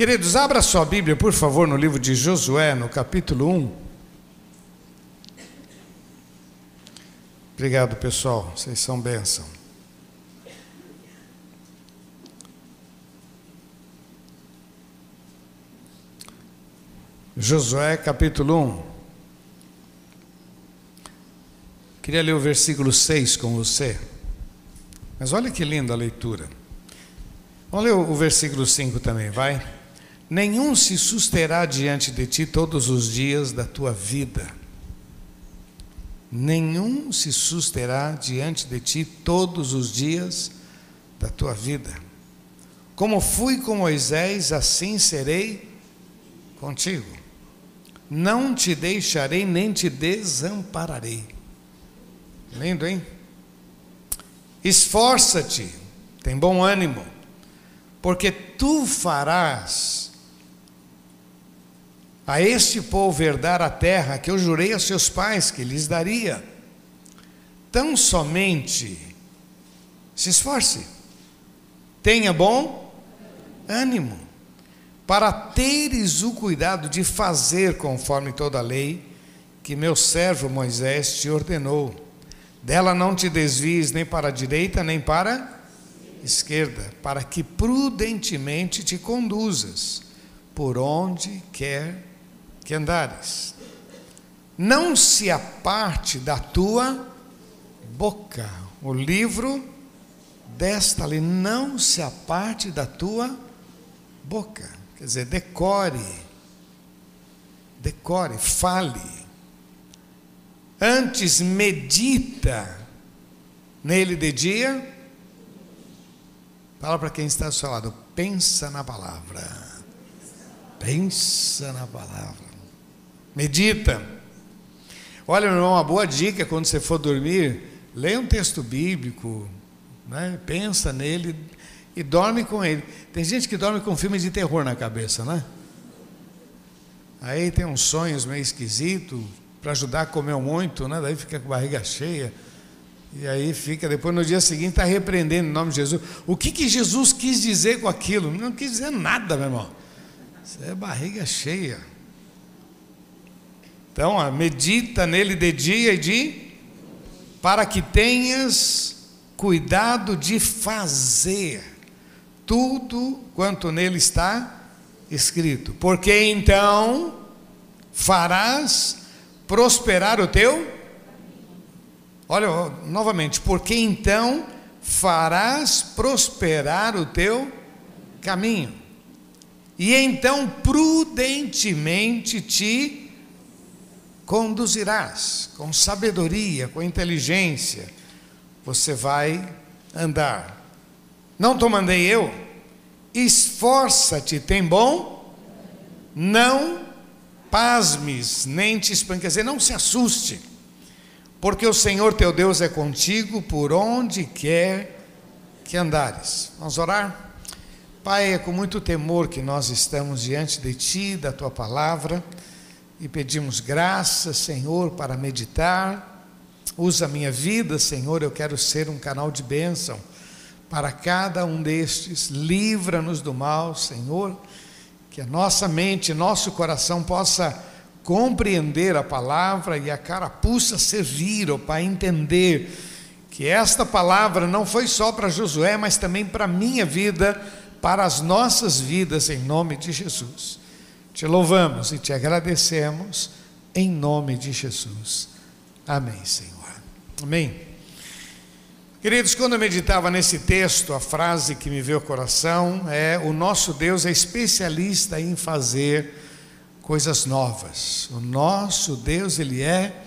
Queridos, abra sua Bíblia, por favor, no livro de Josué, no capítulo 1. Obrigado, pessoal. Vocês são bênção. Josué, capítulo 1. Queria ler o versículo 6 com você. Mas olha que linda a leitura. Vamos ler o versículo 5 também, vai? Nenhum se susterá diante de ti todos os dias da tua vida. Nenhum se susterá diante de ti todos os dias da tua vida. Como fui com Moisés, assim serei contigo. Não te deixarei nem te desampararei. Lindo, hein? Esforça-te, tem bom ânimo, porque tu farás a este povo herdar a terra que eu jurei a seus pais que lhes daria. Tão somente se esforce, tenha bom ânimo, para teres o cuidado de fazer conforme toda a lei que meu servo Moisés te ordenou. Dela não te desvies nem para a direita nem para a esquerda, para que prudentemente te conduzas por onde quer que andares. Não se aparte da tua boca o livro desta lei, não se aparte da tua boca. Quer dizer, decore, decore, fale. Antes medita nele de dia. Fala para quem está ao seu lado, pensa na palavra. Pensa na palavra. Medita. Olha, meu irmão, uma boa dica quando você for dormir, leia um texto bíblico, né? pensa nele e dorme com ele. Tem gente que dorme com filmes de terror na cabeça, né? Aí tem uns sonhos meio esquisitos, para ajudar a comer muito, né? Daí fica com a barriga cheia. E aí fica, depois no dia seguinte está repreendendo em nome de Jesus. O que, que Jesus quis dizer com aquilo? Não quis dizer nada, meu irmão. Isso é barriga cheia. Então, medita nele de dia e de para que tenhas cuidado de fazer tudo quanto nele está escrito. Porque então farás prosperar o teu Olha, novamente, porque então farás prosperar o teu caminho. E então prudentemente te conduzirás com sabedoria, com inteligência, você vai andar. Não te mandei eu? Esforça-te, tem bom? Não pasmes, nem te espanque, dizer, não se assuste, porque o Senhor teu Deus é contigo por onde quer que andares. Vamos orar? Pai, é com muito temor que nós estamos diante de Ti, da Tua palavra e pedimos graça, Senhor, para meditar. Usa a minha vida, Senhor, eu quero ser um canal de bênção para cada um destes. Livra-nos do mal, Senhor, que a nossa mente, nosso coração possa compreender a palavra e a carapuça servir, ó Pai, entender que esta palavra não foi só para Josué, mas também para a minha vida, para as nossas vidas, em nome de Jesus. Te louvamos e te agradecemos em nome de Jesus. Amém, Senhor. Amém. Queridos, quando eu meditava nesse texto, a frase que me veio ao coração é: O nosso Deus é especialista em fazer coisas novas. O nosso Deus, Ele é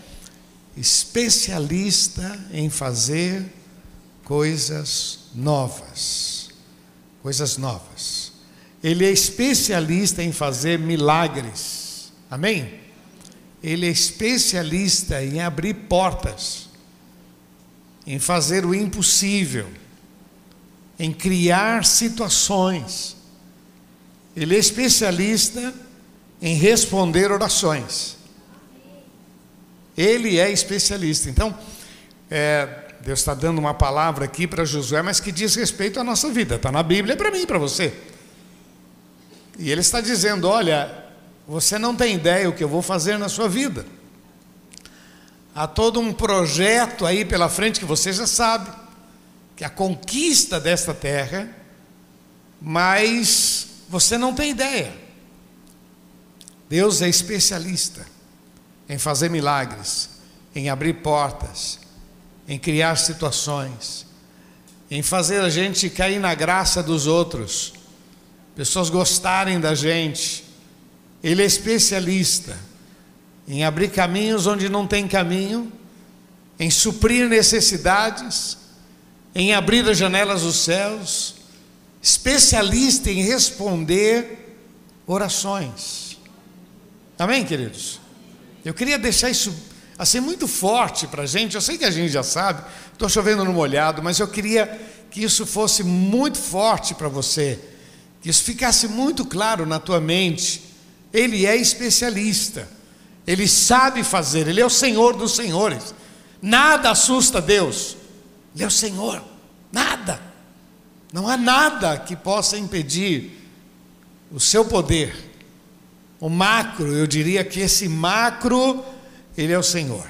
especialista em fazer coisas novas. Coisas novas. Ele é especialista em fazer milagres. Amém? Ele é especialista em abrir portas, em fazer o impossível, em criar situações. Ele é especialista em responder orações. Ele é especialista. Então, é, Deus está dando uma palavra aqui para Josué, mas que diz respeito à nossa vida. Está na Bíblia, para mim e para você. E ele está dizendo: Olha, você não tem ideia o que eu vou fazer na sua vida. Há todo um projeto aí pela frente que você já sabe, que é a conquista desta terra, mas você não tem ideia. Deus é especialista em fazer milagres, em abrir portas, em criar situações, em fazer a gente cair na graça dos outros, pessoas gostarem da gente. Ele é especialista em abrir caminhos onde não tem caminho, em suprir necessidades, em abrir as janelas dos céus, especialista em responder orações. Amém, queridos? Eu queria deixar isso assim muito forte para a gente. Eu sei que a gente já sabe, estou chovendo no molhado, mas eu queria que isso fosse muito forte para você, que isso ficasse muito claro na tua mente. Ele é especialista, ele sabe fazer, ele é o Senhor dos Senhores. Nada assusta Deus, ele é o Senhor, nada. Não há nada que possa impedir o seu poder. O macro, eu diria que esse macro, ele é o Senhor.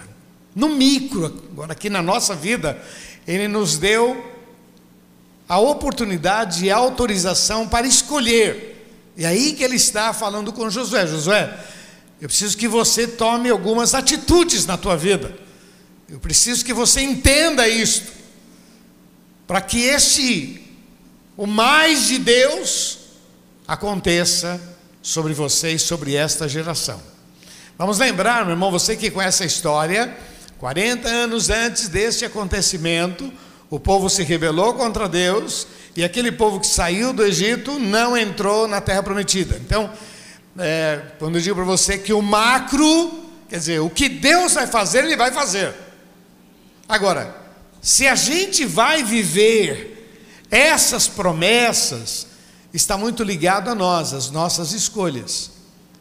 No micro, agora aqui na nossa vida, ele nos deu a oportunidade e a autorização para escolher. E aí que ele está falando com Josué: Josué, eu preciso que você tome algumas atitudes na tua vida. Eu preciso que você entenda isto, para que este o mais de Deus aconteça sobre você e sobre esta geração. Vamos lembrar, meu irmão, você que conhece a história, 40 anos antes deste acontecimento, o povo se rebelou contra Deus e aquele povo que saiu do Egito não entrou na terra prometida. Então, é, quando eu digo para você que o macro, quer dizer, o que Deus vai fazer, Ele vai fazer. Agora, se a gente vai viver essas promessas está muito ligado a nós, as nossas escolhas.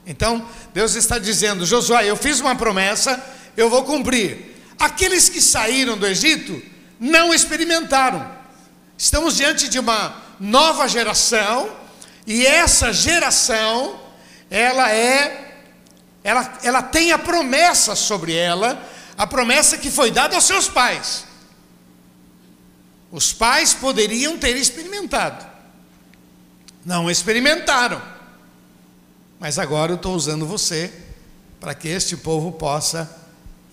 Então, Deus está dizendo: Josué, eu fiz uma promessa, eu vou cumprir. Aqueles que saíram do Egito não experimentaram. Estamos diante de uma nova geração, e essa geração, ela é, ela, ela tem a promessa sobre ela, a promessa que foi dada aos seus pais. Os pais poderiam ter experimentado, não experimentaram, mas agora eu estou usando você para que este povo possa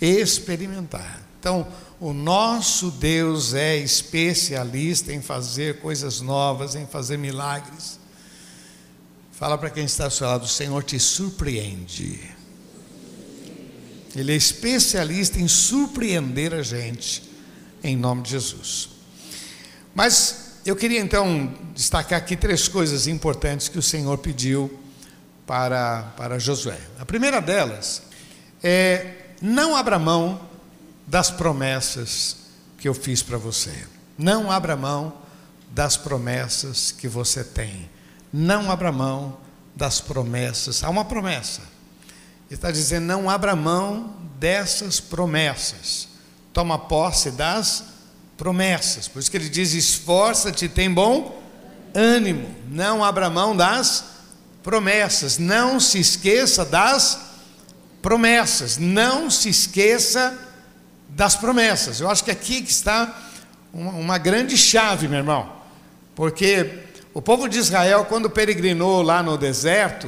experimentar. Então, o nosso Deus é especialista em fazer coisas novas, em fazer milagres. Fala para quem está ao seu lado, o Senhor te surpreende. Ele é especialista em surpreender a gente, em nome de Jesus. Mas eu queria então destacar aqui três coisas importantes que o Senhor pediu para, para Josué. A primeira delas é: não abra mão das promessas que eu fiz para você. Não abra mão das promessas que você tem. Não abra mão das promessas. Há uma promessa. Ele está dizendo: não abra mão dessas promessas. Toma posse das promessas. Por isso que ele diz: esforça-te, tem bom ânimo, não abra mão das promessas, não se esqueça das promessas, não se esqueça das promessas. Eu acho que aqui que está uma, uma grande chave, meu irmão, porque o povo de Israel, quando peregrinou lá no deserto,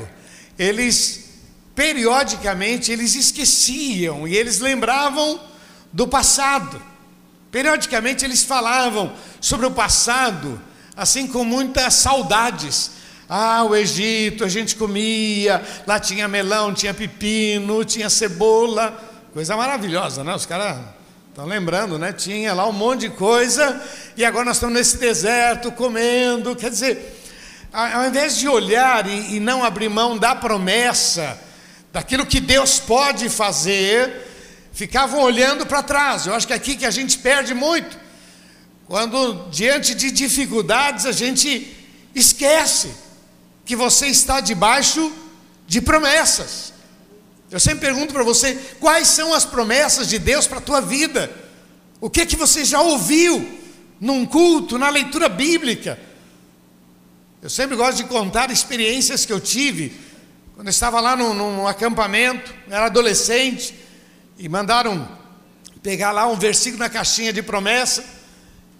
eles periodicamente eles esqueciam e eles lembravam do passado. Periodicamente eles falavam sobre o passado, assim com muitas saudades. Ah, o Egito, a gente comia, lá tinha melão, tinha pepino, tinha cebola, coisa maravilhosa, né? Os caras estão lembrando, né? Tinha lá um monte de coisa, e agora nós estamos nesse deserto comendo. Quer dizer, ao invés de olhar e, e não abrir mão da promessa, daquilo que Deus pode fazer, ficavam olhando para trás. Eu acho que é aqui que a gente perde muito. Quando diante de dificuldades a gente esquece que você está debaixo de promessas. Eu sempre pergunto para você, quais são as promessas de Deus para a tua vida? O que que você já ouviu num culto, na leitura bíblica? Eu sempre gosto de contar experiências que eu tive quando eu estava lá num, num acampamento, era adolescente, e mandaram pegar lá um versículo na caixinha de promessa,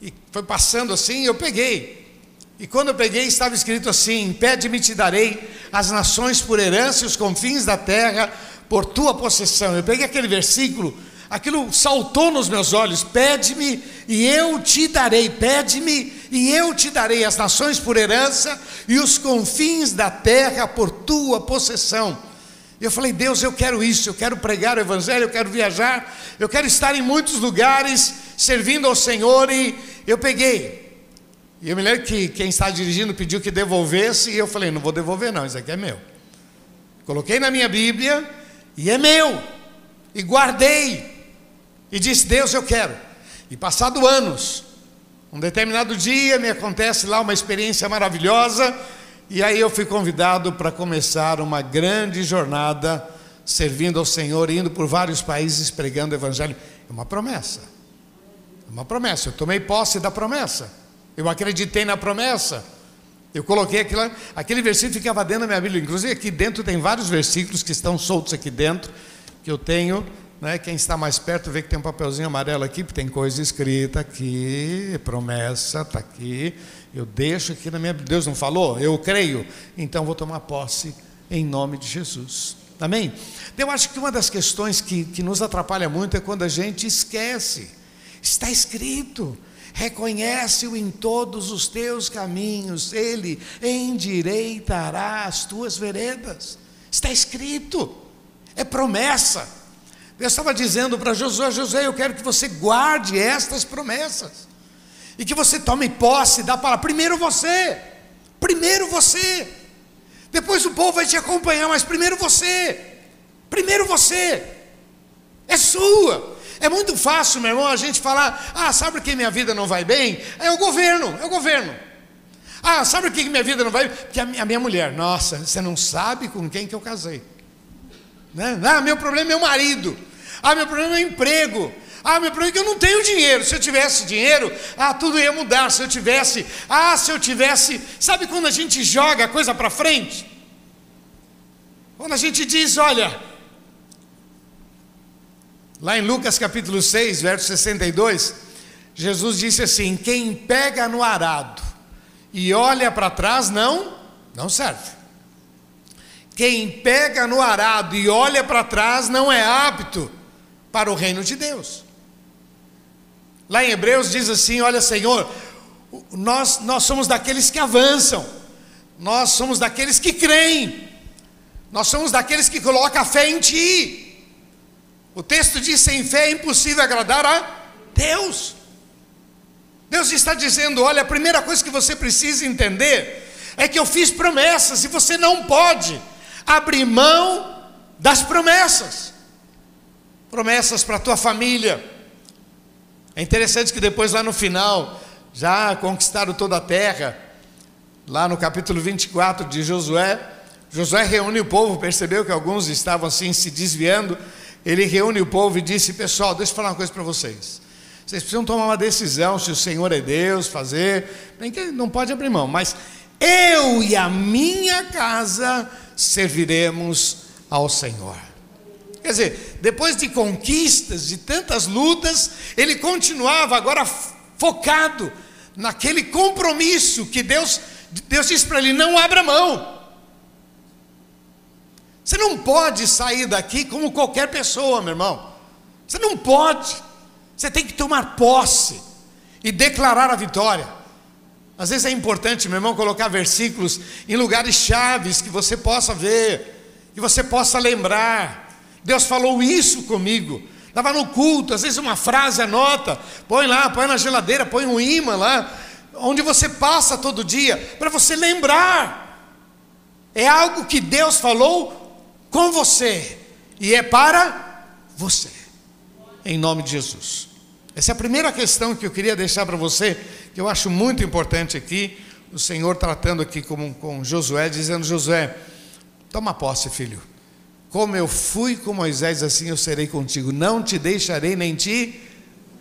e foi passando assim, eu peguei. E quando eu peguei, estava escrito assim: Pede-me, te darei as nações por herança e os confins da terra por tua possessão. Eu peguei aquele versículo, aquilo saltou nos meus olhos: Pede-me e eu te darei, pede-me e eu te darei as nações por herança e os confins da terra por tua possessão. E eu falei: Deus, eu quero isso, eu quero pregar o Evangelho, eu quero viajar, eu quero estar em muitos lugares servindo ao Senhor. E eu peguei. E eu me lembro que quem está dirigindo pediu que devolvesse, e eu falei: não vou devolver, não, isso aqui é meu. Coloquei na minha Bíblia, e é meu. E guardei. E disse: Deus, eu quero. E passado anos, um determinado dia me acontece lá uma experiência maravilhosa, e aí eu fui convidado para começar uma grande jornada servindo ao Senhor, indo por vários países pregando o Evangelho. É uma promessa. É uma promessa. Eu tomei posse da promessa. Eu acreditei na promessa. Eu coloquei aquilo, aquele versículo ficava dentro da minha Bíblia. Inclusive aqui dentro tem vários versículos que estão soltos aqui dentro, que eu tenho. Né? Quem está mais perto vê que tem um papelzinho amarelo aqui, porque tem coisa escrita aqui, promessa, está aqui. Eu deixo aqui na minha Deus não falou? Eu creio. Então vou tomar posse em nome de Jesus. Amém? Eu acho que uma das questões que, que nos atrapalha muito é quando a gente esquece. Está escrito reconhece-o em todos os teus caminhos, ele endireitará as tuas veredas. Está escrito, é promessa. Deus estava dizendo para Josué: Josué, eu quero que você guarde estas promessas e que você tome posse da palavra. Primeiro você, primeiro você, depois o povo vai te acompanhar, mas primeiro você, primeiro você, é sua. É muito fácil, meu irmão, a gente falar: ah, sabe por que minha vida não vai bem? É o governo, é o governo. Ah, sabe por que minha vida não vai bem? Porque a minha mulher, nossa, você não sabe com quem que eu casei. Né? Ah, meu problema é meu marido. Ah, meu problema é emprego. Ah, meu problema é que eu não tenho dinheiro. Se eu tivesse dinheiro, ah, tudo ia mudar. Se eu tivesse, ah, se eu tivesse. Sabe quando a gente joga a coisa para frente? Quando a gente diz, olha, Lá em Lucas capítulo 6, verso 62, Jesus disse assim: Quem pega no arado e olha para trás, não, não serve. Quem pega no arado e olha para trás não é apto para o reino de Deus. Lá em Hebreus diz assim: Olha, Senhor, nós, nós somos daqueles que avançam, nós somos daqueles que creem, nós somos daqueles que colocam a fé em Ti. O texto diz: sem fé é impossível agradar a Deus. Deus está dizendo: olha, a primeira coisa que você precisa entender é que eu fiz promessas e você não pode abrir mão das promessas. Promessas para a tua família. É interessante que depois, lá no final, já conquistaram toda a terra, lá no capítulo 24 de Josué, Josué reúne o povo, percebeu que alguns estavam assim se desviando ele reúne o povo e disse: Pessoal, deixa eu falar uma coisa para vocês. Vocês precisam tomar uma decisão se o Senhor é Deus, fazer. Não pode abrir mão, mas eu e a minha casa serviremos ao Senhor. Quer dizer, depois de conquistas, de tantas lutas, ele continuava agora focado naquele compromisso que Deus, Deus disse para ele: não abra mão. Você não pode sair daqui como qualquer pessoa, meu irmão. Você não pode. Você tem que tomar posse e declarar a vitória. Às vezes é importante, meu irmão, colocar versículos em lugares chaves que você possa ver, que você possa lembrar. Deus falou isso comigo. Estava no culto, às vezes uma frase anota, põe lá, põe na geladeira, põe um imã lá, onde você passa todo dia, para você lembrar. É algo que Deus falou com você e é para você. Em nome de Jesus. Essa é a primeira questão que eu queria deixar para você, que eu acho muito importante aqui. O Senhor tratando aqui com, com Josué, dizendo: Josué, toma posse, filho. Como eu fui com Moisés, assim eu serei contigo. Não te deixarei nem te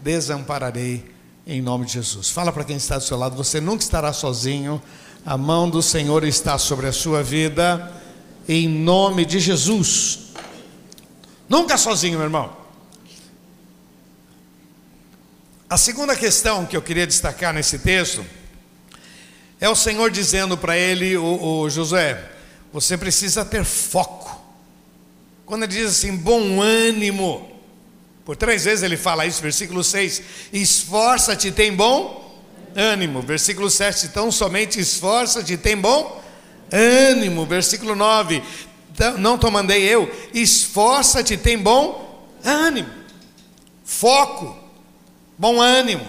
desampararei, em nome de Jesus. Fala para quem está do seu lado: você nunca estará sozinho. A mão do Senhor está sobre a sua vida, em nome de Jesus. Nunca sozinho, meu irmão. A segunda questão que eu queria destacar nesse texto é o Senhor dizendo para ele, o, o Josué, você precisa ter foco. Quando ele diz assim, bom ânimo, por três vezes ele fala isso, versículo 6, esforça-te, tem bom ânimo. Versículo 7, então somente esforça-te, tem bom ânimo. Versículo 9, não te mandei eu, esforça-te, tem bom ânimo. Foco bom ânimo,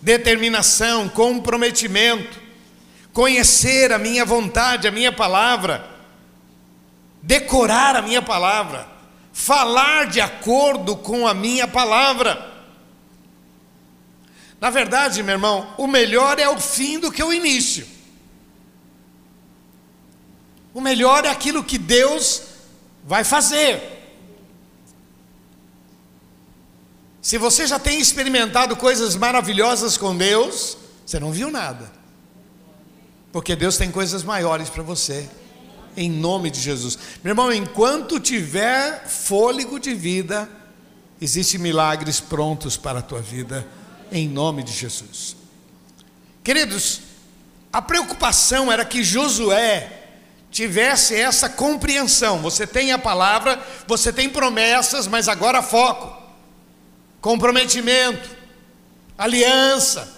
determinação, comprometimento, conhecer a minha vontade, a minha palavra, decorar a minha palavra, falar de acordo com a minha palavra. Na verdade, meu irmão, o melhor é o fim do que o início. O melhor é aquilo que Deus vai fazer. Se você já tem experimentado coisas maravilhosas com Deus, você não viu nada. Porque Deus tem coisas maiores para você. Em nome de Jesus. Meu irmão, enquanto tiver fôlego de vida, existem milagres prontos para a tua vida. Em nome de Jesus. Queridos, a preocupação era que Josué tivesse essa compreensão. Você tem a palavra, você tem promessas, mas agora foco comprometimento, aliança.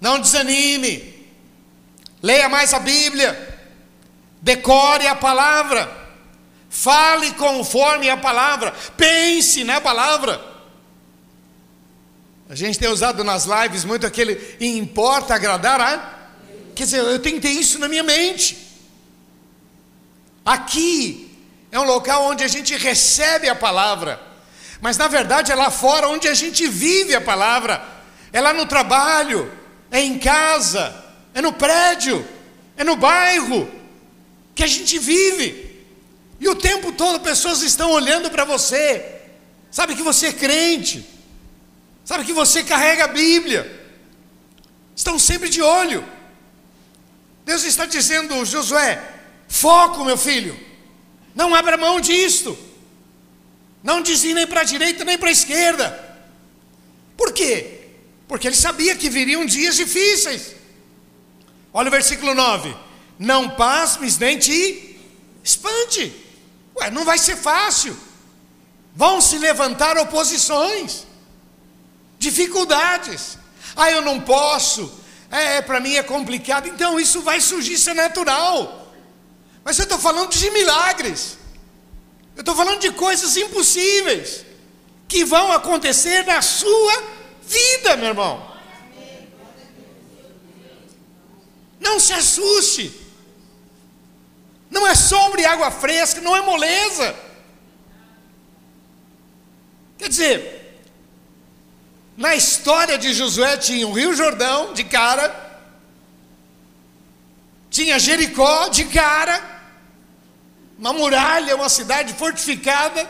Não desanime. Leia mais a Bíblia. Decore a palavra. Fale conforme a palavra. Pense na palavra. A gente tem usado nas lives muito aquele importa agradar a. Quer dizer, eu tenho que ter isso na minha mente. Aqui é um local onde a gente recebe a palavra. Mas na verdade é lá fora onde a gente vive a palavra. É lá no trabalho, é em casa, é no prédio, é no bairro que a gente vive. E o tempo todo pessoas estão olhando para você. Sabe que você é crente. Sabe que você carrega a Bíblia. Estão sempre de olho. Deus está dizendo, Josué, foco, meu filho. Não abra mão disto. Não dizia nem para a direita nem para a esquerda. Por quê? Porque ele sabia que viriam dias difíceis. Olha o versículo 9: Não pasmes nem te espante. Ué, não vai ser fácil. Vão se levantar oposições, dificuldades. Ah, eu não posso. É, para mim é complicado. Então isso vai surgir, isso é natural. Mas eu estou falando de milagres. Eu estou falando de coisas impossíveis que vão acontecer na sua vida, meu irmão. Não se assuste. Não é sombra e água fresca, não é moleza. Quer dizer, na história de Josué tinha o Rio Jordão de cara, tinha Jericó de cara, uma muralha, uma cidade fortificada,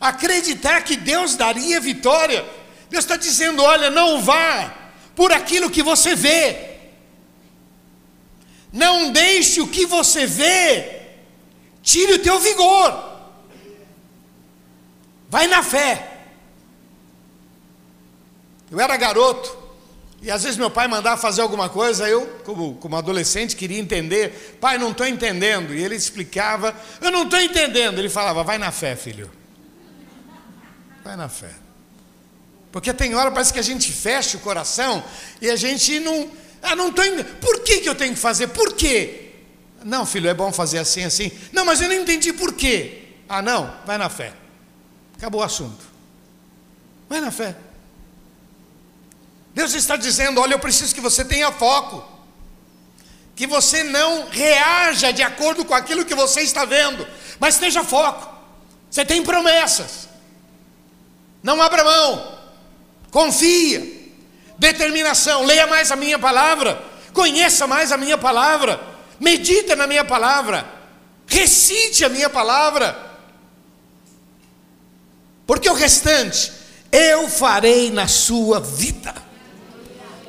acreditar que Deus daria vitória. Deus está dizendo: olha, não vá por aquilo que você vê, não deixe o que você vê, tire o teu vigor, vai na fé. Eu era garoto, e às vezes meu pai mandava fazer alguma coisa, eu, como, como adolescente, queria entender. Pai, não estou entendendo. E ele explicava, eu não estou entendendo. Ele falava, vai na fé, filho. Vai na fé. Porque tem hora, parece que a gente fecha o coração e a gente não. Ah, não estou entendendo. Por que, que eu tenho que fazer? Por quê? Não, filho, é bom fazer assim, assim. Não, mas eu não entendi por quê. Ah, não, vai na fé. Acabou o assunto. Vai na fé. Deus está dizendo: olha, eu preciso que você tenha foco, que você não reaja de acordo com aquilo que você está vendo, mas tenha foco. Você tem promessas, não abra mão, confia, determinação, leia mais a minha palavra, conheça mais a minha palavra, medita na minha palavra, recite a minha palavra, porque o restante eu farei na sua vida.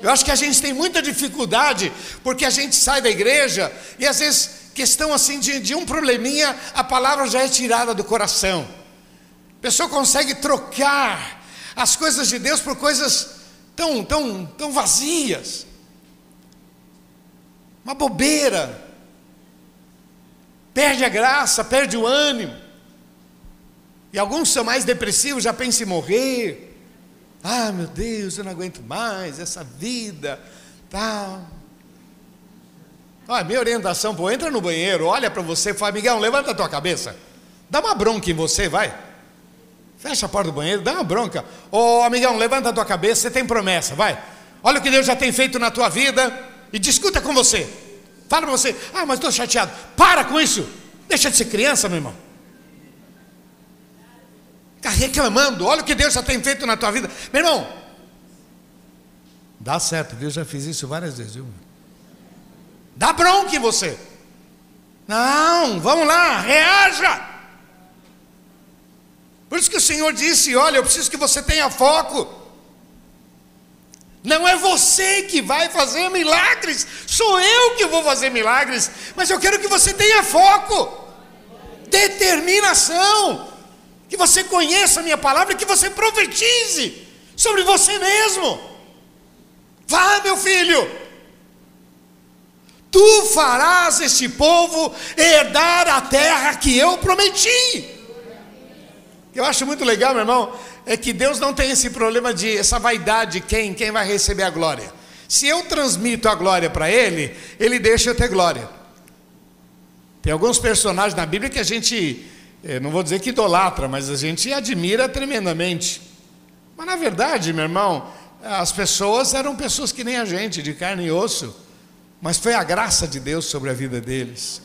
Eu acho que a gente tem muita dificuldade, porque a gente sai da igreja e às vezes, questão assim de, de um probleminha, a palavra já é tirada do coração. A pessoa consegue trocar as coisas de Deus por coisas tão, tão, tão vazias. Uma bobeira. Perde a graça, perde o ânimo. E alguns são mais depressivos, já pensam em morrer. Ah, meu Deus, eu não aguento mais essa vida, tal. Olha, minha orientação, pô, entra no banheiro, olha para você e fala, Miguel, levanta a tua cabeça. Dá uma bronca em você, vai. Fecha a porta do banheiro, dá uma bronca. Ô, oh, amigão, levanta a tua cabeça, você tem promessa, vai. Olha o que Deus já tem feito na tua vida e discuta com você. Fala para você, ah, mas estou chateado. Para com isso. Deixa de ser criança, meu irmão. Está reclamando, olha o que Deus já tem feito na tua vida. Meu irmão, dá certo, viu? Eu já fiz isso várias vezes, viu? Dá bronca em você. Não, vamos lá, reaja. Por isso que o Senhor disse: Olha, eu preciso que você tenha foco. Não é você que vai fazer milagres, sou eu que vou fazer milagres, mas eu quero que você tenha foco, determinação que você conheça a minha palavra que você profetize sobre você mesmo. Vá, meu filho, tu farás este povo herdar a terra que eu prometi. Eu acho muito legal, meu irmão, é que Deus não tem esse problema de essa vaidade quem quem vai receber a glória. Se eu transmito a glória para ele, ele deixa eu ter glória. Tem alguns personagens na Bíblia que a gente eu não vou dizer que idolatra, mas a gente admira tremendamente. Mas na verdade, meu irmão, as pessoas eram pessoas que nem a gente, de carne e osso, mas foi a graça de Deus sobre a vida deles.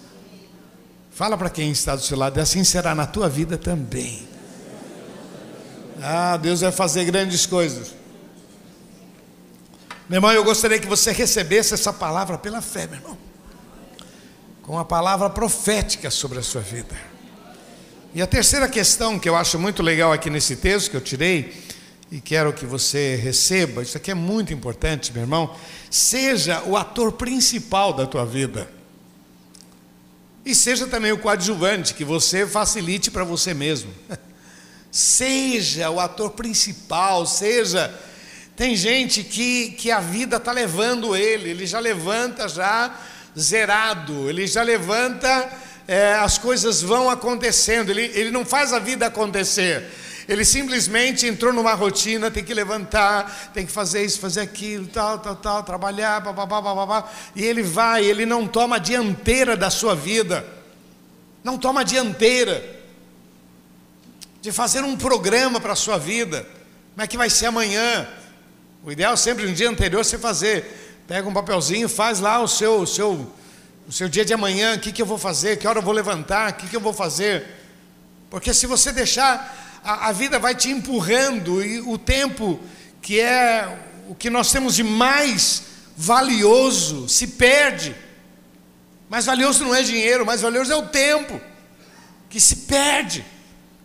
Fala para quem está do seu lado, e assim será na tua vida também. Ah, Deus vai fazer grandes coisas. Meu irmão, eu gostaria que você recebesse essa palavra pela fé, meu irmão, com a palavra profética sobre a sua vida. E a terceira questão que eu acho muito legal aqui nesse texto que eu tirei, e quero que você receba, isso aqui é muito importante, meu irmão, seja o ator principal da tua vida. E seja também o coadjuvante, que você facilite para você mesmo. seja o ator principal, seja. Tem gente que, que a vida está levando ele, ele já levanta já zerado, ele já levanta é, as coisas vão acontecendo, ele, ele não faz a vida acontecer. Ele simplesmente entrou numa rotina, tem que levantar, tem que fazer isso, fazer aquilo, tal, tal, tal, trabalhar, babá, babá, e ele vai, ele não toma a dianteira da sua vida, não toma a dianteira de fazer um programa para a sua vida, como é que vai ser amanhã? O ideal é sempre no dia anterior você fazer, pega um papelzinho, faz lá o seu, o seu o seu dia de amanhã, o que, que eu vou fazer, que hora eu vou levantar, o que, que eu vou fazer. Porque se você deixar, a, a vida vai te empurrando e o tempo, que é o que nós temos de mais valioso, se perde. Mais valioso não é dinheiro, mais valioso é o tempo, que se perde.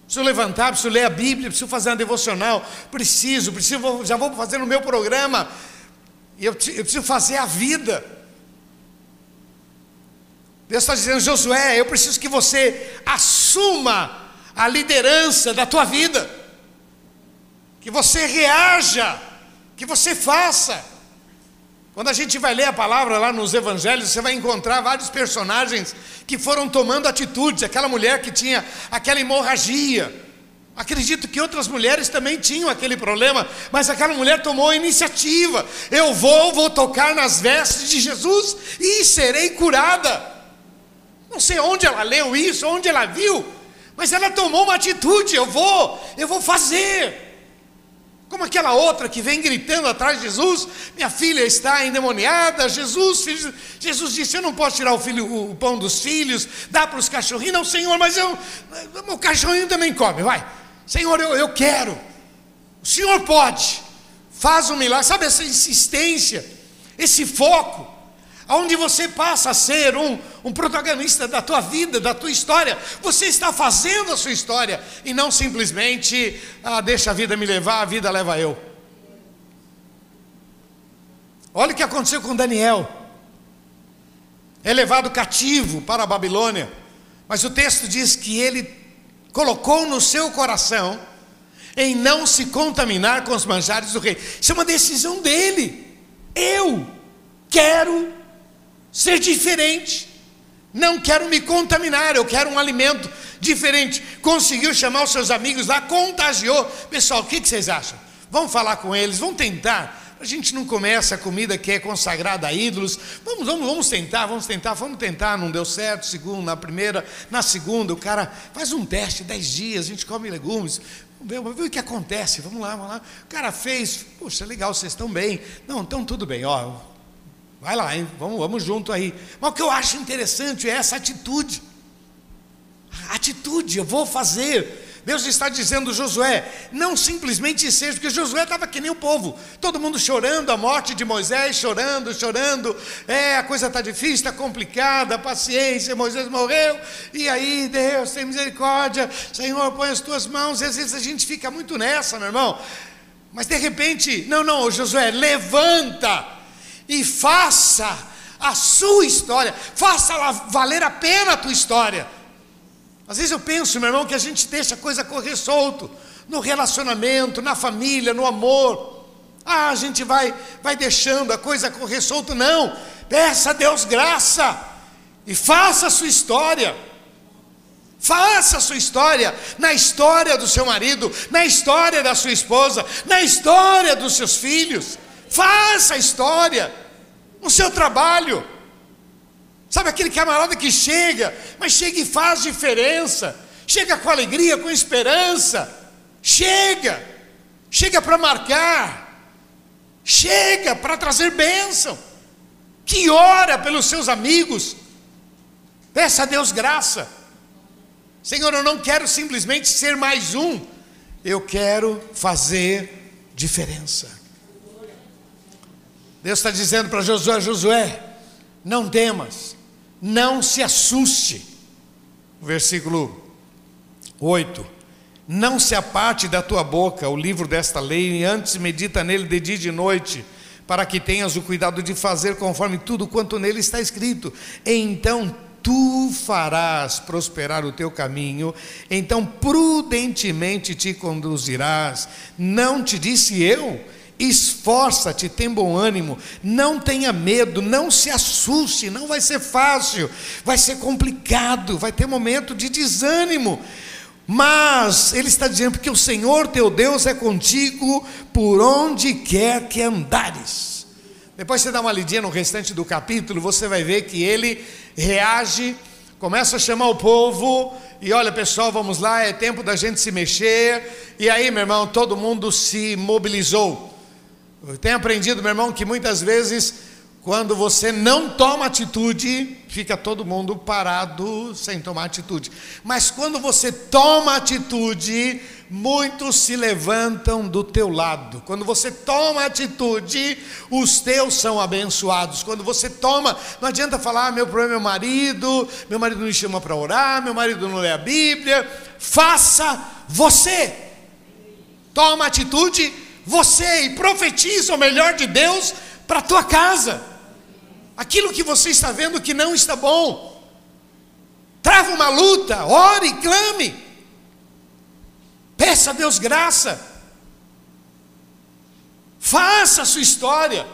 Preciso levantar, preciso ler a Bíblia, preciso fazer uma devocional, preciso, preciso, já vou fazer no meu programa, eu, eu preciso fazer a vida. Deus está dizendo, Josué, eu preciso que você assuma a liderança da tua vida, que você reaja, que você faça. Quando a gente vai ler a palavra lá nos evangelhos, você vai encontrar vários personagens que foram tomando atitudes. Aquela mulher que tinha aquela hemorragia. Acredito que outras mulheres também tinham aquele problema, mas aquela mulher tomou a iniciativa. Eu vou, vou tocar nas vestes de Jesus e serei curada. Não sei onde ela leu isso, onde ela viu, mas ela tomou uma atitude: eu vou, eu vou fazer. Como aquela outra que vem gritando atrás de Jesus: minha filha está endemoniada. Jesus, filho, Jesus disse: Eu não posso tirar o, filho, o pão dos filhos, dar para os cachorrinhos. Não, Senhor, mas eu, o cachorrinho também come, vai. Senhor, eu, eu quero. O Senhor pode. Faz um milagre. Sabe essa insistência, esse foco onde você passa a ser um, um protagonista da tua vida, da tua história. Você está fazendo a sua história e não simplesmente, ah, deixa a vida me levar, a vida leva eu. Olha o que aconteceu com Daniel. É levado cativo para a Babilônia, mas o texto diz que ele colocou no seu coração em não se contaminar com os manjares do rei. Isso é uma decisão dele. Eu quero ser diferente. Não quero me contaminar, eu quero um alimento diferente. Conseguiu chamar os seus amigos lá, contagiou. Pessoal, o que vocês acham? Vamos falar com eles, vamos tentar. A gente não começa a comida que é consagrada a ídolos. Vamos, vamos, vamos tentar, vamos tentar, vamos tentar. Não deu certo, segundo, na primeira, na segunda, o cara faz um teste, dez dias, a gente come legumes. Vamos ver o que acontece, vamos lá, vamos lá. O cara fez, poxa, legal, vocês estão bem. Não, então tudo bem, ó, Vai lá, hein? Vamos, vamos junto aí. Mas o que eu acho interessante é essa atitude. Atitude, eu vou fazer. Deus está dizendo, Josué, não simplesmente seja, porque Josué estava que nem o povo, todo mundo chorando a morte de Moisés, chorando, chorando, é, a coisa está difícil, está complicada, paciência, Moisés morreu, e aí, Deus, tem misericórdia, Senhor, põe as tuas mãos, e às vezes a gente fica muito nessa, meu irmão, mas de repente, não, não, Josué, levanta, e faça a sua história, faça valer a pena a tua história. Às vezes eu penso, meu irmão, que a gente deixa a coisa correr solto, no relacionamento, na família, no amor. Ah, a gente vai, vai deixando a coisa correr solto. Não, peça a Deus graça e faça a sua história. Faça a sua história, na história do seu marido, na história da sua esposa, na história dos seus filhos. Faça a história no seu trabalho. Sabe aquele camarada que chega, mas chega e faz diferença. Chega com alegria, com esperança. Chega. Chega para marcar. Chega para trazer bênção. Que ora pelos seus amigos. Peça a Deus graça. Senhor, eu não quero simplesmente ser mais um. Eu quero fazer diferença. Deus está dizendo para Josué: Josué, não temas, não se assuste. Versículo 8: Não se aparte da tua boca o livro desta lei, e antes medita nele de dia e de noite, para que tenhas o cuidado de fazer conforme tudo quanto nele está escrito. Então tu farás prosperar o teu caminho, então prudentemente te conduzirás. Não te disse eu? Esforça-te, tem bom ânimo, não tenha medo, não se assuste, não vai ser fácil, vai ser complicado, vai ter momento de desânimo. Mas ele está dizendo que o Senhor teu Deus é contigo por onde quer que andares. Depois você dá uma lidinha no restante do capítulo, você vai ver que ele reage, começa a chamar o povo, e olha pessoal, vamos lá, é tempo da gente se mexer. E aí, meu irmão, todo mundo se mobilizou. Eu tenho aprendido, meu irmão, que muitas vezes, quando você não toma atitude, fica todo mundo parado sem tomar atitude. Mas quando você toma atitude, muitos se levantam do teu lado. Quando você toma atitude, os teus são abençoados. Quando você toma, não adianta falar, ah, meu problema é meu marido, meu marido não me chama para orar, meu marido não lê a Bíblia. Faça você. Toma atitude você e profetiza o melhor de Deus para a tua casa. Aquilo que você está vendo que não está bom. Trava uma luta, ore, clame. Peça a Deus graça. Faça a sua história.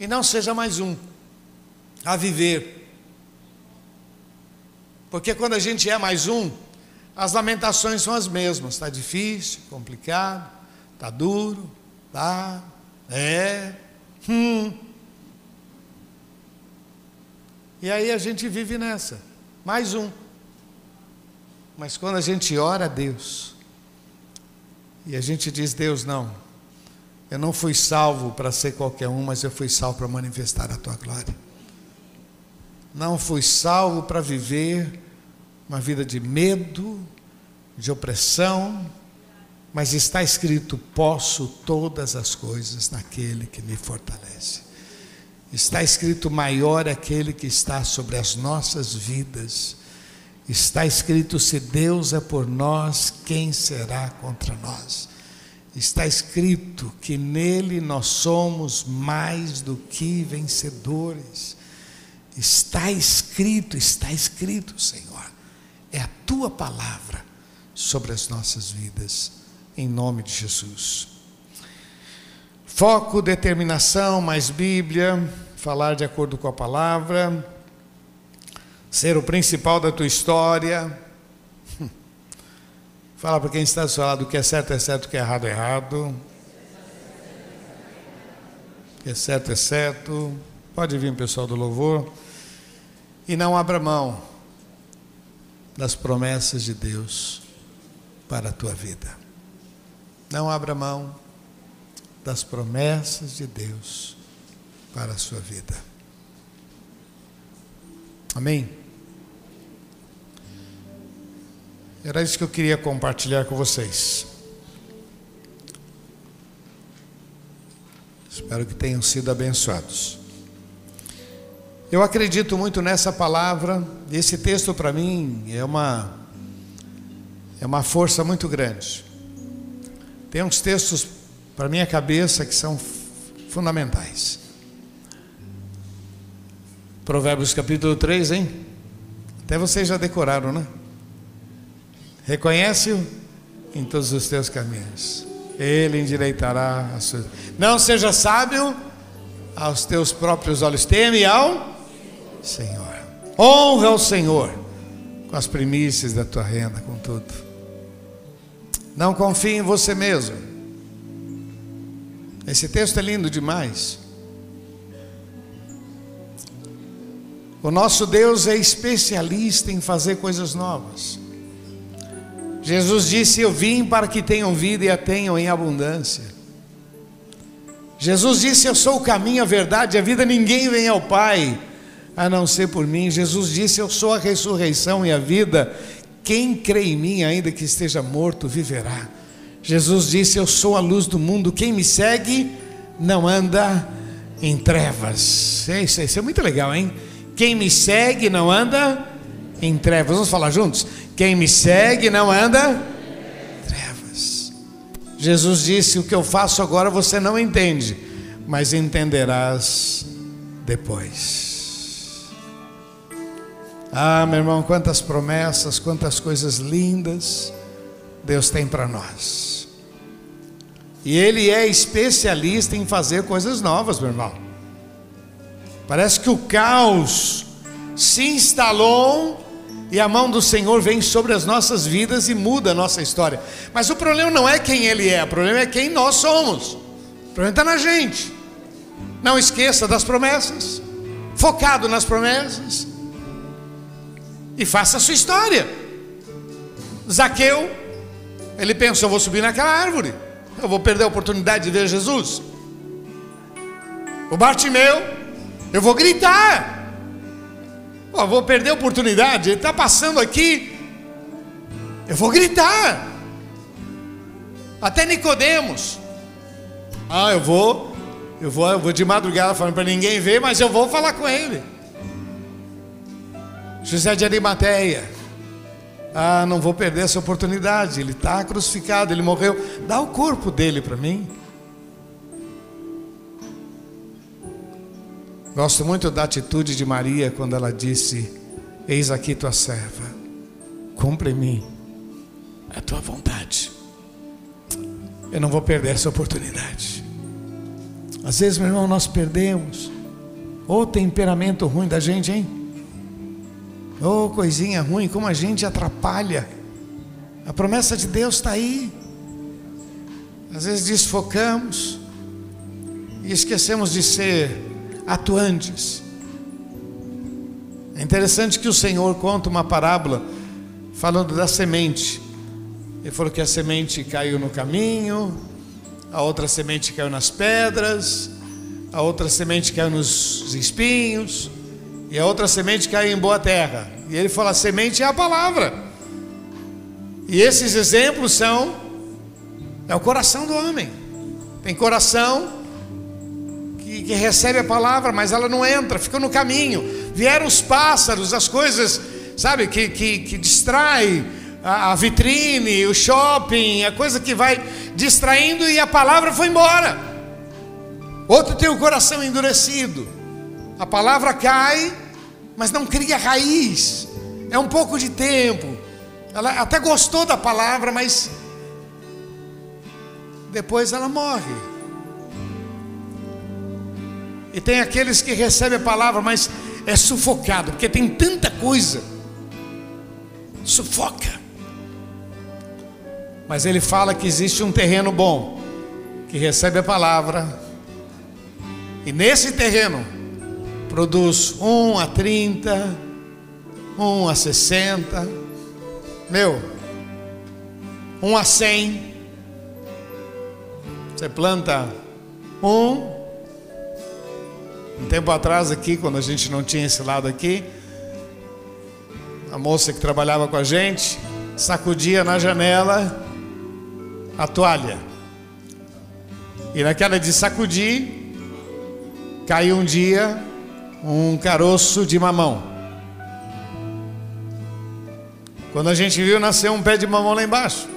E não seja mais um a viver. Porque quando a gente é mais um, as lamentações são as mesmas. Está difícil, complicado, está duro, tá, é, hum. E aí a gente vive nessa. Mais um. Mas quando a gente ora a Deus, e a gente diz, Deus, não, eu não fui salvo para ser qualquer um, mas eu fui salvo para manifestar a tua glória. Não fui salvo para viver uma vida de medo, de opressão, mas está escrito: posso todas as coisas naquele que me fortalece. Está escrito: maior aquele que está sobre as nossas vidas. Está escrito: se Deus é por nós, quem será contra nós? está escrito que nele nós somos mais do que vencedores. Está escrito, está escrito, Senhor. É a tua palavra sobre as nossas vidas, em nome de Jesus. Foco, determinação, mais Bíblia, falar de acordo com a palavra, ser o principal da tua história. Fala para quem está do seu lado: o que é certo é certo, o que é errado é errado. O que é certo é certo. Pode vir, pessoal do louvor. E não abra mão das promessas de Deus para a tua vida. Não abra mão das promessas de Deus para a sua vida. Amém? Era isso que eu queria compartilhar com vocês. Espero que tenham sido abençoados. Eu acredito muito nessa palavra, esse texto para mim é uma é uma força muito grande. Tem uns textos para minha cabeça que são fundamentais. Provérbios capítulo 3, hein? Até vocês já decoraram, né? Reconhece-o em todos os teus caminhos. Ele endireitará as suas. Não seja sábio aos teus próprios olhos. Teme ao Senhor. Honra o Senhor com as primícias da tua renda, com tudo. Não confie em você mesmo. Esse texto é lindo demais. O nosso Deus é especialista em fazer coisas novas. Jesus disse: Eu vim para que tenham vida e a tenham em abundância. Jesus disse: Eu sou o caminho, a verdade e a vida, ninguém vem ao Pai a não ser por mim. Jesus disse: Eu sou a ressurreição e a vida, quem crê em mim, ainda que esteja morto, viverá. Jesus disse: Eu sou a luz do mundo, quem me segue não anda em trevas. É isso, isso é muito legal, hein? Quem me segue não anda em trevas. Vamos falar juntos? Quem me segue não anda em trevas. Jesus disse: O que eu faço agora você não entende, mas entenderás depois. Ah, meu irmão, quantas promessas, quantas coisas lindas Deus tem para nós. E Ele é especialista em fazer coisas novas, meu irmão. Parece que o caos se instalou e a mão do Senhor vem sobre as nossas vidas e muda a nossa história. Mas o problema não é quem Ele é, o problema é quem nós somos. O problema está na gente. Não esqueça das promessas, focado nas promessas, e faça a sua história. Zaqueu ele pensou: eu vou subir naquela árvore, eu vou perder a oportunidade de ver Jesus. O Bartimeu, eu vou gritar. vou perder a oportunidade, ele está passando aqui, eu vou gritar. Até Nicodemos. Ah, eu vou, eu vou, eu vou de madrugada falando para ninguém ver, mas eu vou falar com ele. José de Arimateia. Ah, não vou perder essa oportunidade. Ele está crucificado, ele morreu. Dá o corpo dele para mim. Gosto muito da atitude de Maria quando ela disse: Eis aqui tua serva, cumpre em mim a tua vontade. Eu não vou perder essa oportunidade. Às vezes, meu irmão, nós perdemos. O temperamento ruim da gente, hein? Oh, coisinha ruim, como a gente atrapalha. A promessa de Deus está aí. Às vezes desfocamos e esquecemos de ser atuantes. É interessante que o Senhor conta uma parábola falando da semente. Ele falou que a semente caiu no caminho, a outra semente caiu nas pedras, a outra semente caiu nos espinhos, e a outra semente caiu em boa terra. E ele fala: semente é a palavra. E esses exemplos são é o coração do homem. Tem coração que, que recebe a palavra, mas ela não entra, fica no caminho. Vieram os pássaros, as coisas, sabe, que, que, que distrai a, a vitrine, o shopping, a coisa que vai distraindo e a palavra foi embora. Outro tem o coração endurecido. A palavra cai, mas não cria raiz. É um pouco de tempo. Ela até gostou da palavra, mas depois ela morre. E tem aqueles que recebem a palavra, mas é sufocado, porque tem tanta coisa. Sufoca. Mas ele fala que existe um terreno bom, que recebe a palavra, e nesse terreno produz um a 30, um a 60, meu, um a 100. Você planta um. Um tempo atrás aqui, quando a gente não tinha esse lado aqui, a moça que trabalhava com a gente sacudia na janela a toalha. E naquela de sacudir, caiu um dia um caroço de mamão. Quando a gente viu, nasceu um pé de mamão lá embaixo.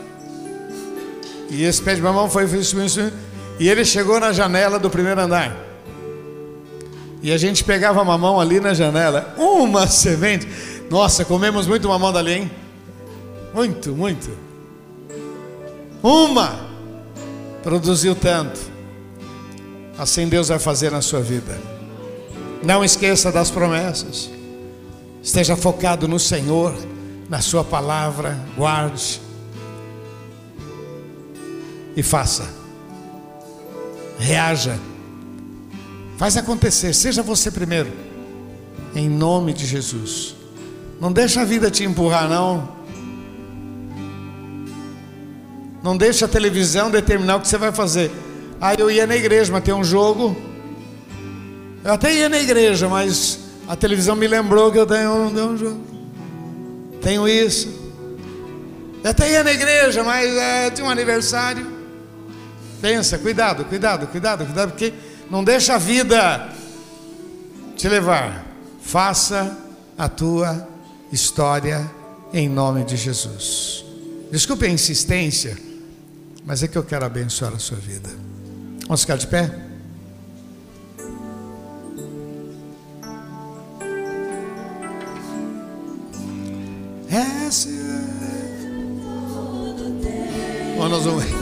E esse pé de mamão foi e ele chegou na janela do primeiro andar. E a gente pegava mamão ali na janela, uma semente. Nossa, comemos muito mamão dali, hein? Muito, muito. Uma produziu tanto. Assim Deus vai fazer na sua vida. Não esqueça das promessas. Esteja focado no Senhor, na Sua palavra. Guarde. E faça. Reaja. Faz acontecer. Seja você primeiro. Em nome de Jesus. Não deixa a vida te empurrar, não. Não deixa a televisão determinar o que você vai fazer. Aí eu ia na igreja, mas tem um jogo. Eu até ia na igreja, mas a televisão me lembrou que eu tenho, jogo. Tenho isso. Eu até ia na igreja, mas é, tinha um aniversário. Pensa, cuidado, cuidado, cuidado, cuidado, porque não deixa a vida te levar. Faça a tua história em nome de Jesus. Desculpe a insistência mas é que eu quero abençoar a sua vida. Vamos ficar de pé? Essa Bom, nós vamos.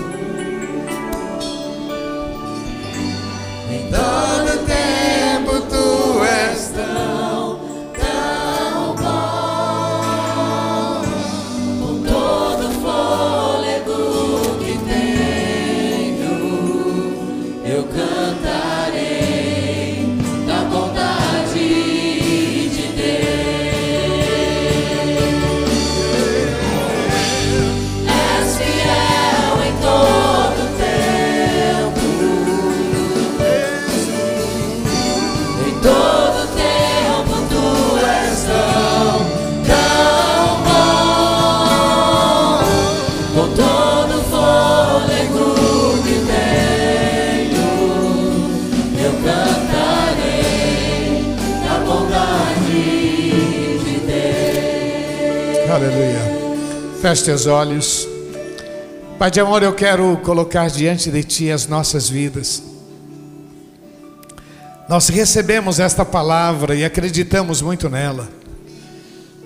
Feche teus olhos. Pai de amor, eu quero colocar diante de Ti as nossas vidas. Nós recebemos esta palavra e acreditamos muito nela,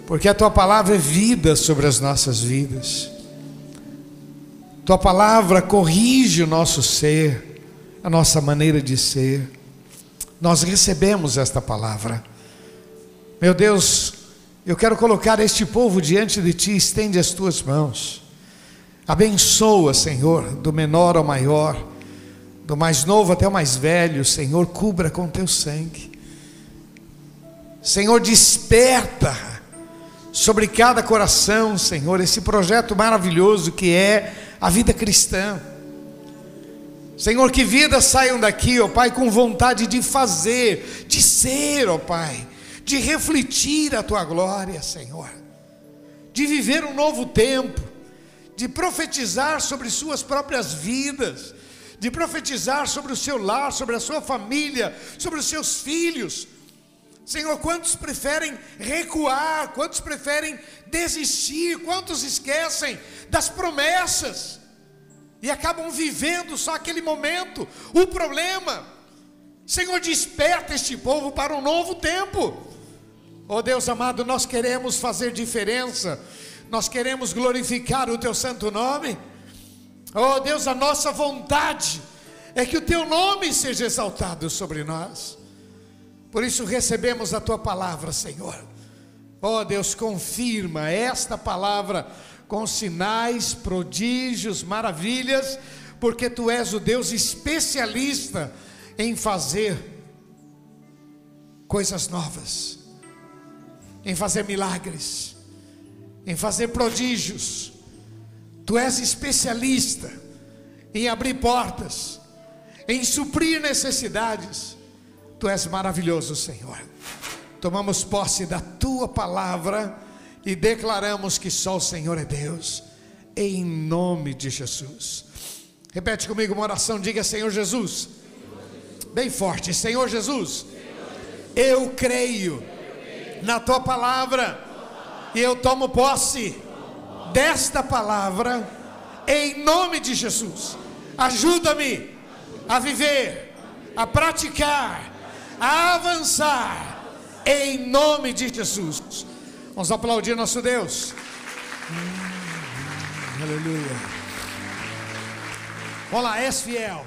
porque a Tua palavra é vida sobre as nossas vidas. Tua palavra corrige o nosso ser, a nossa maneira de ser. Nós recebemos esta palavra. Meu Deus, eu quero colocar este povo diante de ti, estende as tuas mãos. Abençoa, Senhor, do menor ao maior, do mais novo até o mais velho, Senhor, cubra com teu sangue. Senhor, desperta sobre cada coração, Senhor, esse projeto maravilhoso que é a vida cristã. Senhor, que vidas saiam daqui, ó Pai, com vontade de fazer, de ser, ó Pai de refletir a tua glória, Senhor, de viver um novo tempo, de profetizar sobre suas próprias vidas, de profetizar sobre o seu lar, sobre a sua família, sobre os seus filhos, Senhor, quantos preferem recuar, quantos preferem desistir, quantos esquecem das promessas? E acabam vivendo só aquele momento. O problema, Senhor, desperta este povo para um novo tempo. Oh Deus amado, nós queremos fazer diferença, nós queremos glorificar o Teu santo nome. Oh Deus, a nossa vontade é que o Teu nome seja exaltado sobre nós. Por isso recebemos a tua palavra, Senhor. Oh Deus, confirma esta palavra com sinais, prodígios, maravilhas, porque tu és o Deus especialista em fazer coisas novas, em fazer milagres, em fazer prodígios. Tu és especialista em abrir portas, em suprir necessidades. Tu és maravilhoso, Senhor. Tomamos posse da tua palavra e declaramos que só o Senhor é Deus, em nome de Jesus. Repete comigo uma oração, diga Senhor Jesus. Bem forte, Senhor Jesus. Eu creio na tua palavra e eu tomo posse desta palavra em nome de Jesus. Ajuda-me a viver, a praticar a avançar em nome de Jesus. Vamos aplaudir nosso Deus. Hum, aleluia. Olá, és fiel.